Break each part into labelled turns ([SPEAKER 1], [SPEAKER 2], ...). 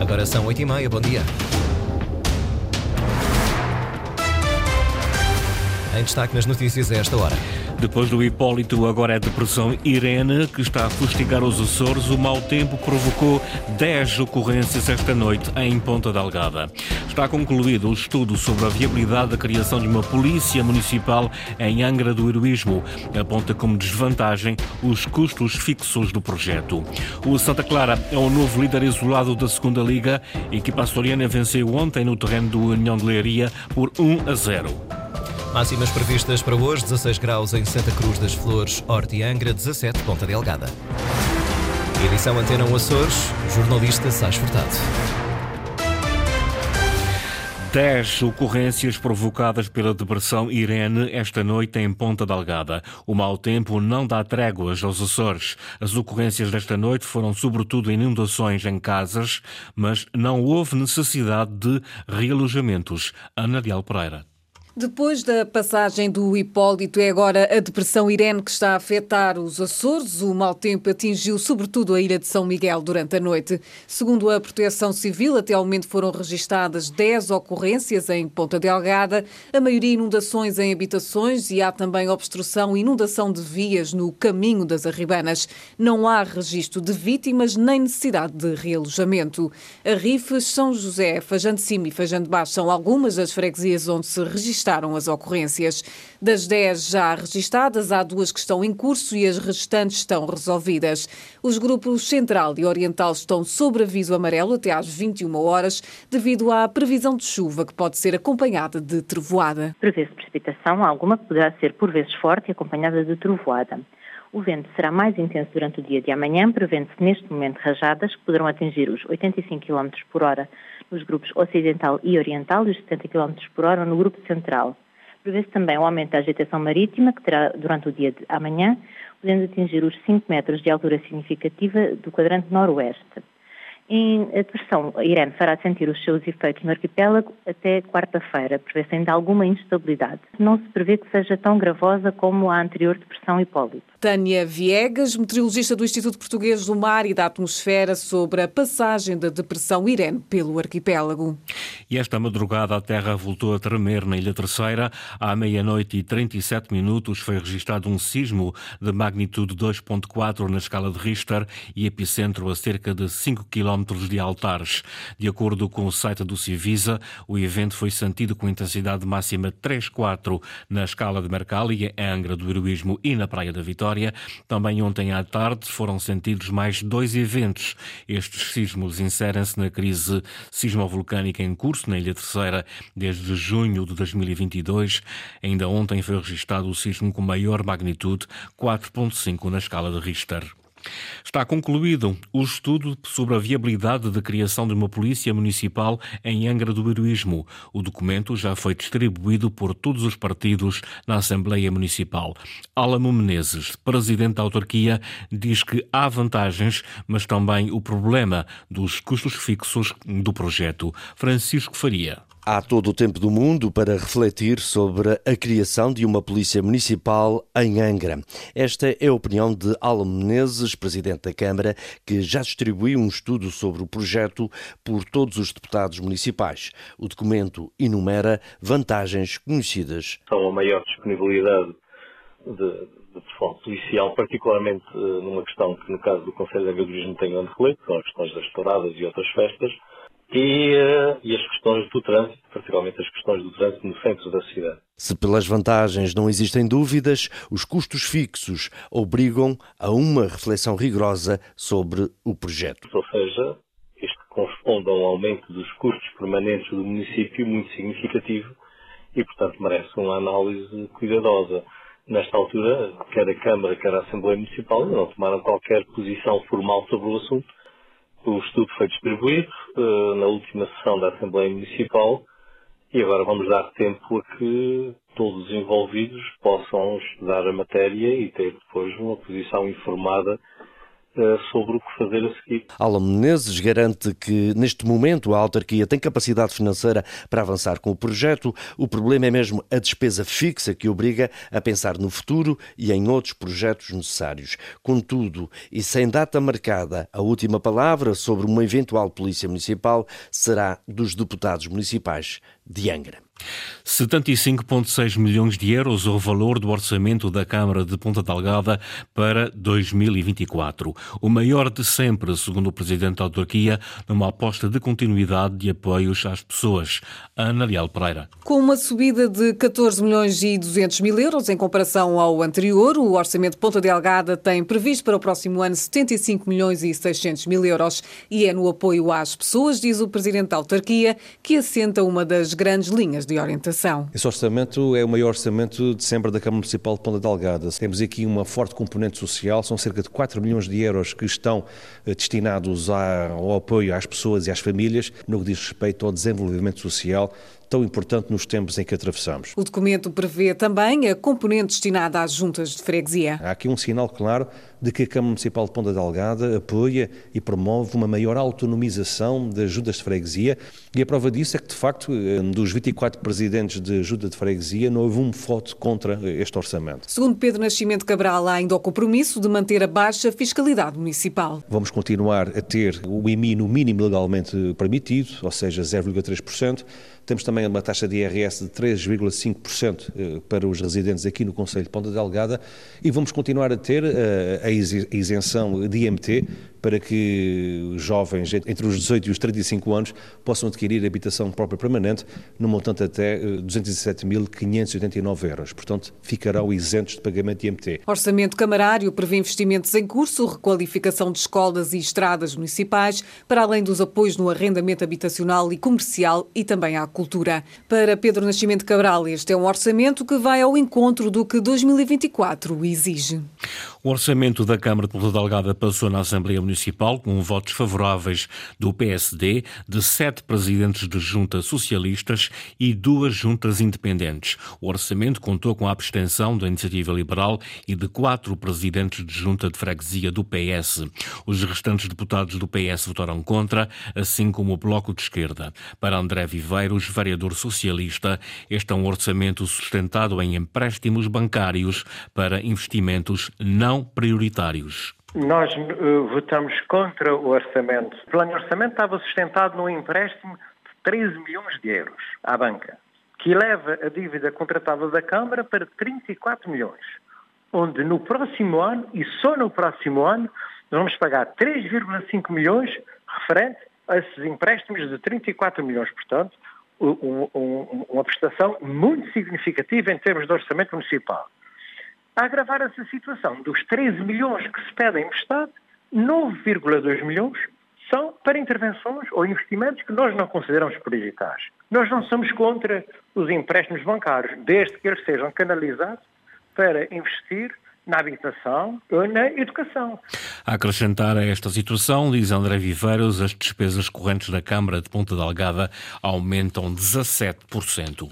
[SPEAKER 1] Agora são 8h30, bom dia. Em destaque nas notícias a esta hora.
[SPEAKER 2] Depois do Hipólito, agora é depressão Irene, que está a fustigar os Açores. O mau tempo provocou 10 ocorrências esta noite em Ponta Delgada. Está concluído o estudo sobre a viabilidade da criação de uma polícia municipal em Angra do Heroísmo. Aponta como desvantagem os custos fixos do projeto. O Santa Clara é o novo líder isolado da segunda Liga. A equipa açoriana venceu ontem no terreno do União de Leiria por 1 a 0.
[SPEAKER 1] Máximas previstas para hoje: 16 graus em Santa Cruz das Flores, Horta Angra, 17 Ponta Delgada. Edição Antena 1 Açores, jornalista Sais Furtado.
[SPEAKER 2] 10 ocorrências provocadas pela depressão Irene esta noite em Ponta Delgada. O mau tempo não dá tréguas aos Açores. As ocorrências desta noite foram sobretudo inundações em casas, mas não houve necessidade de realojamentos. Ana Dial Pereira.
[SPEAKER 3] Depois da passagem do Hipólito, é agora a depressão Irene que está a afetar os Açores. O mau tempo atingiu sobretudo a ilha de São Miguel durante a noite. Segundo a Proteção Civil, até ao momento foram registadas 10 ocorrências em Ponta Delgada, a maioria inundações em habitações e há também obstrução e inundação de vias no caminho das Arribanas. Não há registro de vítimas nem necessidade de realojamento. A Rifes, São José, Fajão de Cima e Fajão de Baixo são algumas das freguesias onde se registraram registaram as ocorrências. Das 10 já registadas, há duas que estão em curso e as restantes estão resolvidas. Os grupos Central e Oriental estão sob aviso amarelo até às 21 horas, devido à previsão de chuva que pode ser acompanhada de trovoada.
[SPEAKER 4] Prevê-se precipitação alguma que poderá ser por vezes forte e acompanhada de trovoada. O vento será mais intenso durante o dia de amanhã, prevendo-se neste momento rajadas que poderão atingir os 85 km por hora nos grupos ocidental e oriental e os 70 km por hora no grupo central. Prevê-se também o aumento da agitação marítima, que terá durante o dia de amanhã, podendo atingir os 5 metros de altura significativa do quadrante noroeste. Em a depressão, a Irene fará sentir os seus efeitos no arquipélago até quarta-feira, prevê-se ainda alguma instabilidade. Não se prevê que seja tão gravosa como a anterior depressão Hipólito.
[SPEAKER 3] Tânia Viegas, meteorologista do Instituto Português do Mar e da Atmosfera, sobre a passagem da depressão Irene pelo arquipélago.
[SPEAKER 2] E esta madrugada a terra voltou a tremer na Ilha Terceira. À meia-noite e 37 minutos foi registrado um sismo de magnitude 2.4 na escala de Richter e epicentro a cerca de 5 km de altares. De acordo com o site do Civisa, o evento foi sentido com intensidade máxima 3.4 na escala de Mercalli, em Angra do Heroísmo e na Praia da Vitória. Também ontem à tarde foram sentidos mais dois eventos. Estes sismos inserem-se na crise sismovolcânica em curso na Ilha Terceira desde junho de 2022. Ainda ontem foi registrado o sismo com maior magnitude, 4.5 na escala de Richter. Está concluído o estudo sobre a viabilidade da criação de uma polícia municipal em Angra do Heroísmo. O documento já foi distribuído por todos os partidos na Assembleia Municipal. Álamo Menezes, presidente da autarquia, diz que há vantagens, mas também o problema dos custos fixos do projeto. Francisco Faria.
[SPEAKER 5] Há todo o tempo do mundo para refletir sobre a criação de uma polícia municipal em Angra. Esta é a opinião de Alan Menezes, presidente da Câmara, que já distribuiu um estudo sobre o projeto por todos os deputados municipais. O documento enumera vantagens conhecidas.
[SPEAKER 6] São a maior disponibilidade de, de pessoal policial, particularmente eh, numa questão que, no caso do Conselho de Angra tem grande relevo, são as questões das touradas e outras festas, e, uh, e, as questões do trânsito, particularmente as questões do trânsito no centro da cidade.
[SPEAKER 5] Se pelas vantagens não existem dúvidas, os custos fixos obrigam a uma reflexão rigorosa sobre o projeto.
[SPEAKER 6] Ou seja, isto corresponde a um aumento dos custos permanentes do município muito significativo e, portanto, merece uma análise cuidadosa. Nesta altura, quer a Câmara, quer a Assembleia Municipal não tomaram qualquer posição formal sobre o assunto o estudo foi distribuído uh, na última sessão da Assembleia Municipal e agora vamos dar tempo a que todos os envolvidos possam estudar a matéria e ter depois uma posição informada sobre o que fazer a seguir.
[SPEAKER 5] Alan Menezes garante que neste momento a autarquia tem capacidade financeira para avançar com o projeto. O problema é mesmo a despesa fixa que obriga a pensar no futuro e em outros projetos necessários. Contudo, e sem data marcada, a última palavra sobre uma eventual polícia municipal será dos deputados municipais de Angra.
[SPEAKER 2] 75,6 milhões de euros o valor do orçamento da Câmara de Ponta Delgada para 2024. O maior de sempre, segundo o Presidente da Autarquia, numa aposta de continuidade de apoios às pessoas. Ana Leal Pereira.
[SPEAKER 3] Com uma subida de 14 milhões e 200 mil euros em comparação ao anterior, o orçamento de Ponta Delgada tem previsto para o próximo ano 75 milhões e 600 mil euros e é no apoio às pessoas, diz o Presidente da Autarquia, que assenta uma das grandes linhas de orientação.
[SPEAKER 7] Esse orçamento é o maior orçamento de sempre da Câmara Municipal de Ponta Delgada. Temos aqui uma forte componente social, são cerca de 4 milhões de euros que estão eh, destinados ao apoio às pessoas e às famílias no que diz respeito ao desenvolvimento social tão importante nos tempos em que atravessamos.
[SPEAKER 3] O documento prevê também a componente destinada às juntas de freguesia.
[SPEAKER 7] Há aqui um sinal claro de que a Câmara Municipal de Ponta Delgada apoia e promove uma maior autonomização das juntas de freguesia e a prova disso é que, de facto, eh, dos 24 presidentes de junta de freguesia não houve um voto contra este orçamento.
[SPEAKER 3] Segundo Pedro Nascimento Cabral, há ainda o compromisso de manter a baixa fiscalidade municipal.
[SPEAKER 7] Vamos continuar a ter o IMI no mínimo legalmente permitido, ou seja, 0,3%. Temos também uma taxa de IRS de 3,5% eh, para os residentes aqui no Conselho de Ponta Delgada e vamos continuar a ter eh, a isenção de IMT para que os jovens entre os 18 e os 35 anos possam adquirir habitação própria permanente no montante até 207.589 eh, euros. Portanto, ficarão isentos de pagamento de IMT.
[SPEAKER 3] Orçamento camarário prevê investimentos em curso, requalificação de escolas e estradas municipais, para além dos apoios no arrendamento habitacional e comercial e também à cultura. Para Pedro Nascimento Cabral, este é um orçamento que vai ao encontro do que 2024 exige.
[SPEAKER 2] O orçamento da Câmara de Ponta Delgada passou na Assembleia Municipal com votos favoráveis do PSD, de sete presidentes de juntas socialistas e duas juntas independentes. O orçamento contou com a abstenção da Iniciativa Liberal e de quatro presidentes de junta de freguesia do PS. Os restantes deputados do PS votaram contra, assim como o Bloco de Esquerda. Para André Viveiros, vereador socialista, este é um orçamento sustentado em empréstimos bancários para investimentos não prioritários.
[SPEAKER 8] Nós uh, votamos contra o orçamento. O plano de orçamento estava sustentado num empréstimo de 13 milhões de euros à banca, que eleva a dívida contratada da Câmara para 34 milhões, onde no próximo ano, e só no próximo ano, vamos pagar 3,5 milhões referente a esses empréstimos de 34 milhões. Portanto, uma prestação muito significativa em termos de orçamento municipal. A agravar essa situação, dos 13 milhões que se pedem emprestado, 9,2 milhões são para intervenções ou investimentos que nós não consideramos prioritários. Nós não somos contra os empréstimos bancários, desde que eles sejam canalizados para investir na habitação ou na educação.
[SPEAKER 2] A acrescentar a esta situação, diz André Viveiros, as despesas correntes da Câmara de Ponta Delgada aumentam 17%.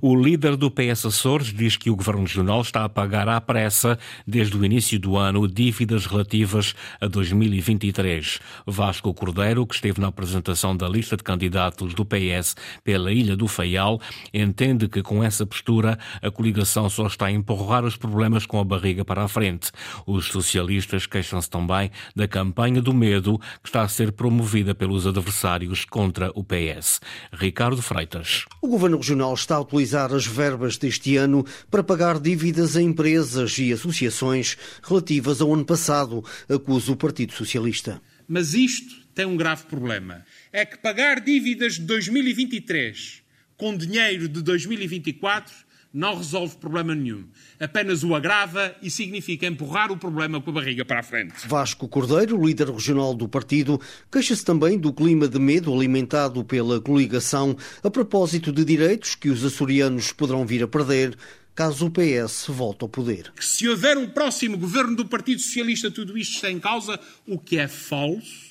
[SPEAKER 2] O líder do PS Açores diz que o Governo Regional está a pagar à pressa, desde o início do ano, dívidas relativas a 2023. Vasco Cordeiro, que esteve na apresentação da lista de candidatos do PS pela Ilha do Faial, entende que com essa postura a coligação só está a empurrar os problemas com a barriga para a frente. Os socialistas queixam-se também da campanha do medo que está a ser promovida pelos adversários contra o PS. Ricardo Freitas.
[SPEAKER 9] O Governo Regional está a utilizar as verbas deste ano para pagar dívidas a empresas e associações relativas ao ano passado, acusa o Partido Socialista.
[SPEAKER 10] Mas isto tem um grave problema. É que pagar dívidas de 2023 com dinheiro de 2024 não resolve problema nenhum. Apenas o agrava e significa empurrar o problema com a barriga para a frente.
[SPEAKER 9] Vasco Cordeiro, líder regional do partido, queixa-se também do clima de medo alimentado pela coligação a propósito de direitos que os açorianos poderão vir a perder caso o PS volte ao poder.
[SPEAKER 10] Que se houver um próximo governo do Partido Socialista, tudo isto está em causa, o que é falso.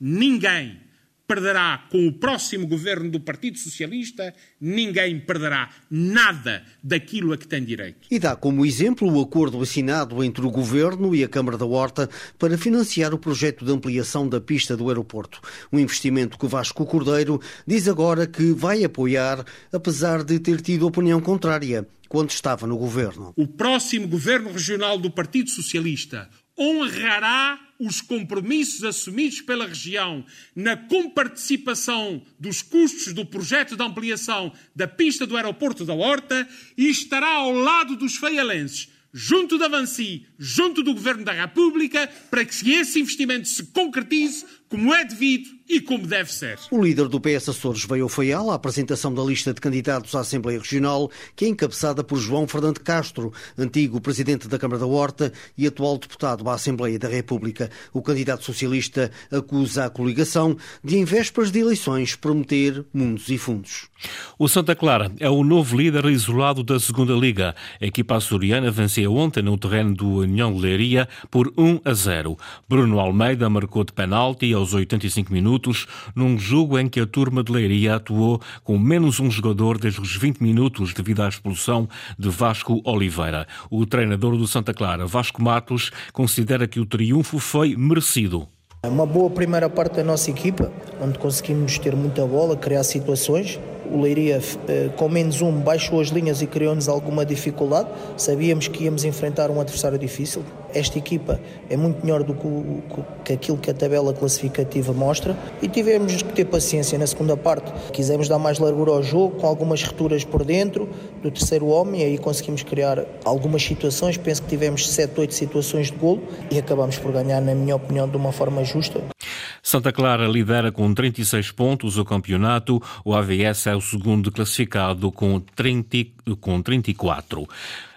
[SPEAKER 10] Ninguém perderá com o próximo governo do Partido Socialista, ninguém perderá nada daquilo a que tem direito.
[SPEAKER 9] E dá como exemplo o acordo assinado entre o Governo e a Câmara da Horta para financiar o projeto de ampliação da pista do aeroporto. Um investimento que Vasco Cordeiro diz agora que vai apoiar, apesar de ter tido opinião contrária quando estava no Governo.
[SPEAKER 10] O próximo Governo Regional do Partido Socialista honrará os compromissos assumidos pela região na comparticipação dos custos do projeto de ampliação da pista do aeroporto da Horta e estará ao lado dos feialenses, junto da Vansi, junto do Governo da República, para que esse investimento se concretize como é devido e como deve ser.
[SPEAKER 9] O líder do PS Açores veio ao Faial à apresentação da lista de candidatos à Assembleia Regional, que é encabeçada por João Fernando Castro, antigo presidente da Câmara da Horta e atual deputado à Assembleia da República. O candidato socialista acusa a coligação de, em vésperas de eleições, prometer mundos e fundos.
[SPEAKER 2] O Santa Clara é o novo líder isolado da Segunda Liga. A equipa açoriana venceu ontem no terreno do União de Leiria por 1 a 0. Bruno Almeida marcou de penalti aos 85 minutos, num jogo em que a turma de Leiria atuou com menos um jogador desde os 20 minutos devido à expulsão de Vasco Oliveira. O treinador do Santa Clara, Vasco Matos, considera que o triunfo foi merecido.
[SPEAKER 11] Uma boa primeira parte da nossa equipa, onde conseguimos ter muita bola, criar situações. O Leiria, eh, com menos um, baixou as linhas e criou-nos alguma dificuldade. Sabíamos que íamos enfrentar um adversário difícil. Esta equipa é muito melhor do que aquilo que a tabela classificativa mostra e tivemos que ter paciência na segunda parte. Quisemos dar mais largura ao jogo, com algumas returas por dentro do terceiro homem, e aí conseguimos criar algumas situações. Penso que tivemos 7, 8 situações de golo e acabamos por ganhar, na minha opinião, de uma forma justa.
[SPEAKER 2] Santa Clara lidera com 36 pontos o campeonato, o AVS é o segundo classificado com, 30, com 34.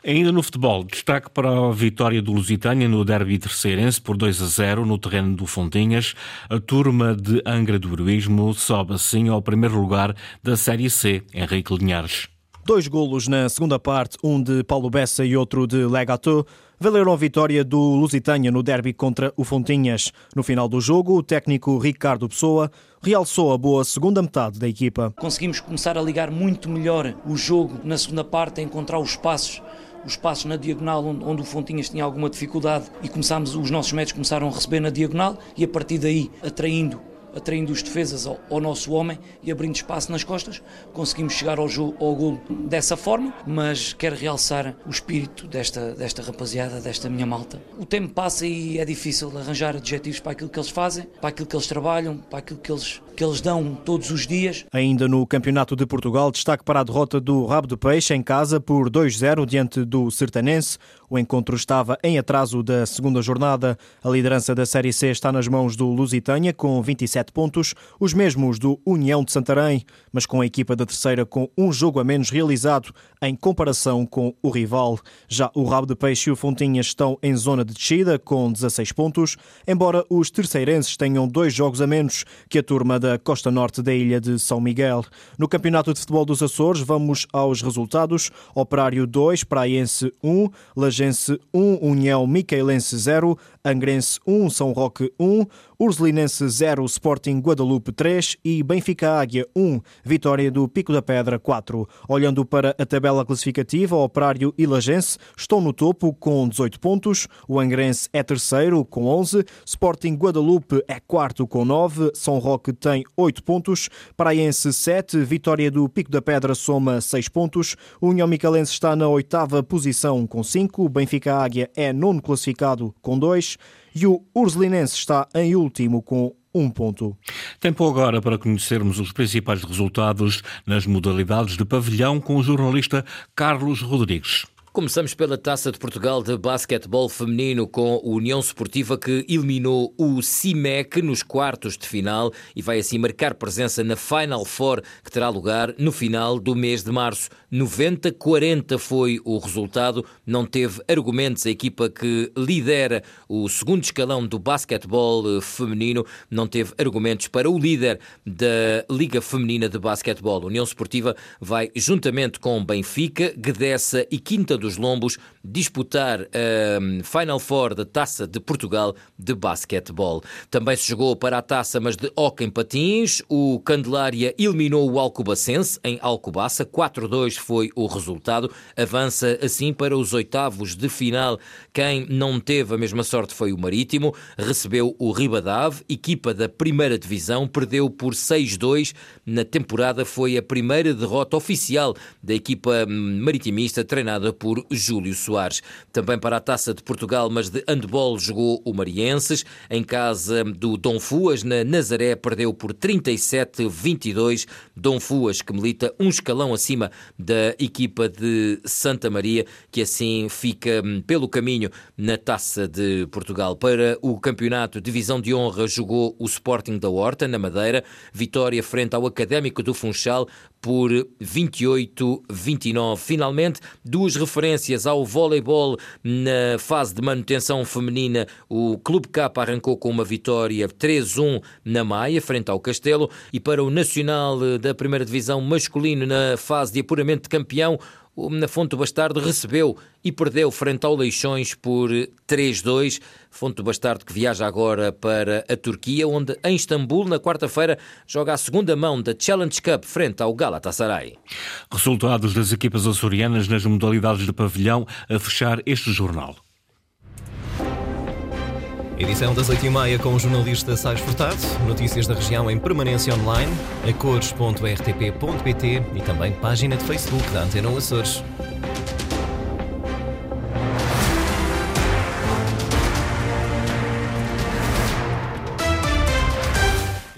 [SPEAKER 2] Ainda no futebol, destaque para a vitória do Lusitânia no derby terceirense por 2 a 0 no terreno do Fontinhas. A turma de Angra do Heroísmo sobe assim ao primeiro lugar da Série C, Henrique Linhares.
[SPEAKER 12] Dois golos na segunda parte, um de Paulo Bessa e outro de Legato, valeram a vitória do Lusitânia no derby contra o Fontinhas. No final do jogo, o técnico Ricardo Pessoa realçou a boa segunda metade da equipa.
[SPEAKER 13] Conseguimos começar a ligar muito melhor o jogo na segunda parte, a encontrar os passos os passos na diagonal onde, o Fontinhas tinha alguma dificuldade e começámos, os nossos médicos começaram a receber na diagonal e a partir daí atraindo atraindo os defesas ao, ao, nosso homem e abrindo espaço nas costas. Conseguimos chegar ao, ao gol dessa forma, mas quero realçar o espírito desta, desta rapaziada, desta minha malta. O tempo passa e é difícil arranjar adjetivos para aquilo que eles fazem, para aquilo que eles trabalham, para aquilo que eles, que eles dão todos os dias.
[SPEAKER 12] Ainda no Campeonato de Portugal, destaque para a derrota do Rabo de Peixe em casa por 2-0 diante do Sertanense. O encontro estava em atraso da segunda jornada. A liderança da Série C está nas mãos do Lusitânia, com 27 pontos, os mesmos do União de Santarém, mas com a equipa da terceira com um jogo a menos realizado em comparação com o rival. Já o Rabo de Peixe e o Fontinhas estão em zona de descida, com 16 pontos, embora os terceirenses tenham dois jogos a menos que a turma da costa norte da ilha de São Miguel. No Campeonato de Futebol dos Açores, vamos aos resultados. Operário 2, Praense 1, Lagense 1, União Micaelense 0, Angrense 1, São Roque 1, Ursulinense 0, Sporting Guadalupe 3 e Benfica Águia 1, vitória do Pico da Pedra 4. Olhando para a tabela classificativa, Operário e Lagense estão no topo com 18 pontos, o Angrense é terceiro com 11, Sporting Guadalupe é quarto com 9, São Roque tem 8 pontos, Praense 7, vitória do Pico da Pedra soma 6 pontos, União Micalense está na oitava posição com 5, Benfica Águia é nono classificado com 2, e o Ursulinense está em último com um ponto.
[SPEAKER 2] Tempo agora para conhecermos os principais resultados nas modalidades de pavilhão com o jornalista Carlos Rodrigues.
[SPEAKER 14] Começamos pela Taça de Portugal de basquetebol feminino com a União Esportiva que eliminou o CIMEC nos quartos de final e vai assim marcar presença na Final Four que terá lugar no final do mês de março. 90-40 foi o resultado, não teve argumentos a equipa que lidera o segundo escalão do basquetebol feminino, não teve argumentos para o líder da Liga Feminina de Basquetebol. União Esportiva vai juntamente com Benfica, Guedessa e Quinta dos Lombos disputar a Final Four da Taça de Portugal de basquetebol. Também se jogou para a taça, mas de hockey em patins. O Candelária eliminou o Alcobacense em Alcobaça. 4-2 foi o resultado. Avança assim para os oitavos de final. Quem não teve a mesma sorte foi o Marítimo. Recebeu o Ribadave, equipa da primeira divisão. Perdeu por 6-2. Na temporada foi a primeira derrota oficial da equipa maritimista treinada por Júlio Soares. Também para a Taça de Portugal, mas de handball jogou o Marienses. Em casa do Dom Fuas, na Nazaré, perdeu por 37-22. Dom Fuas, que milita um escalão acima da equipa de Santa Maria, que assim fica hum, pelo caminho na Taça de Portugal. Para o campeonato Divisão de Honra jogou o Sporting da Horta, na Madeira. Vitória frente ao Académico do Funchal por 28-29. Finalmente, duas referências ao voleibol na fase de manutenção feminina. O Clube K arrancou com uma vitória 3-1 na Maia, frente ao Castelo, e para o Nacional da Primeira Divisão masculino na fase de apuramento de campeão, na Fonte do Bastardo recebeu e perdeu frente ao Leixões por 3-2. Fonte do Bastardo que viaja agora para a Turquia, onde em Istambul, na quarta-feira, joga a segunda mão da Challenge Cup frente ao Galatasaray.
[SPEAKER 2] Resultados das equipas açorianas nas modalidades de pavilhão a fechar este jornal.
[SPEAKER 1] Edição das 8h30 com o jornalista Sais Furtado. Notícias da região em permanência online, a cores.rtp.pt e também página de Facebook da Antena Açores.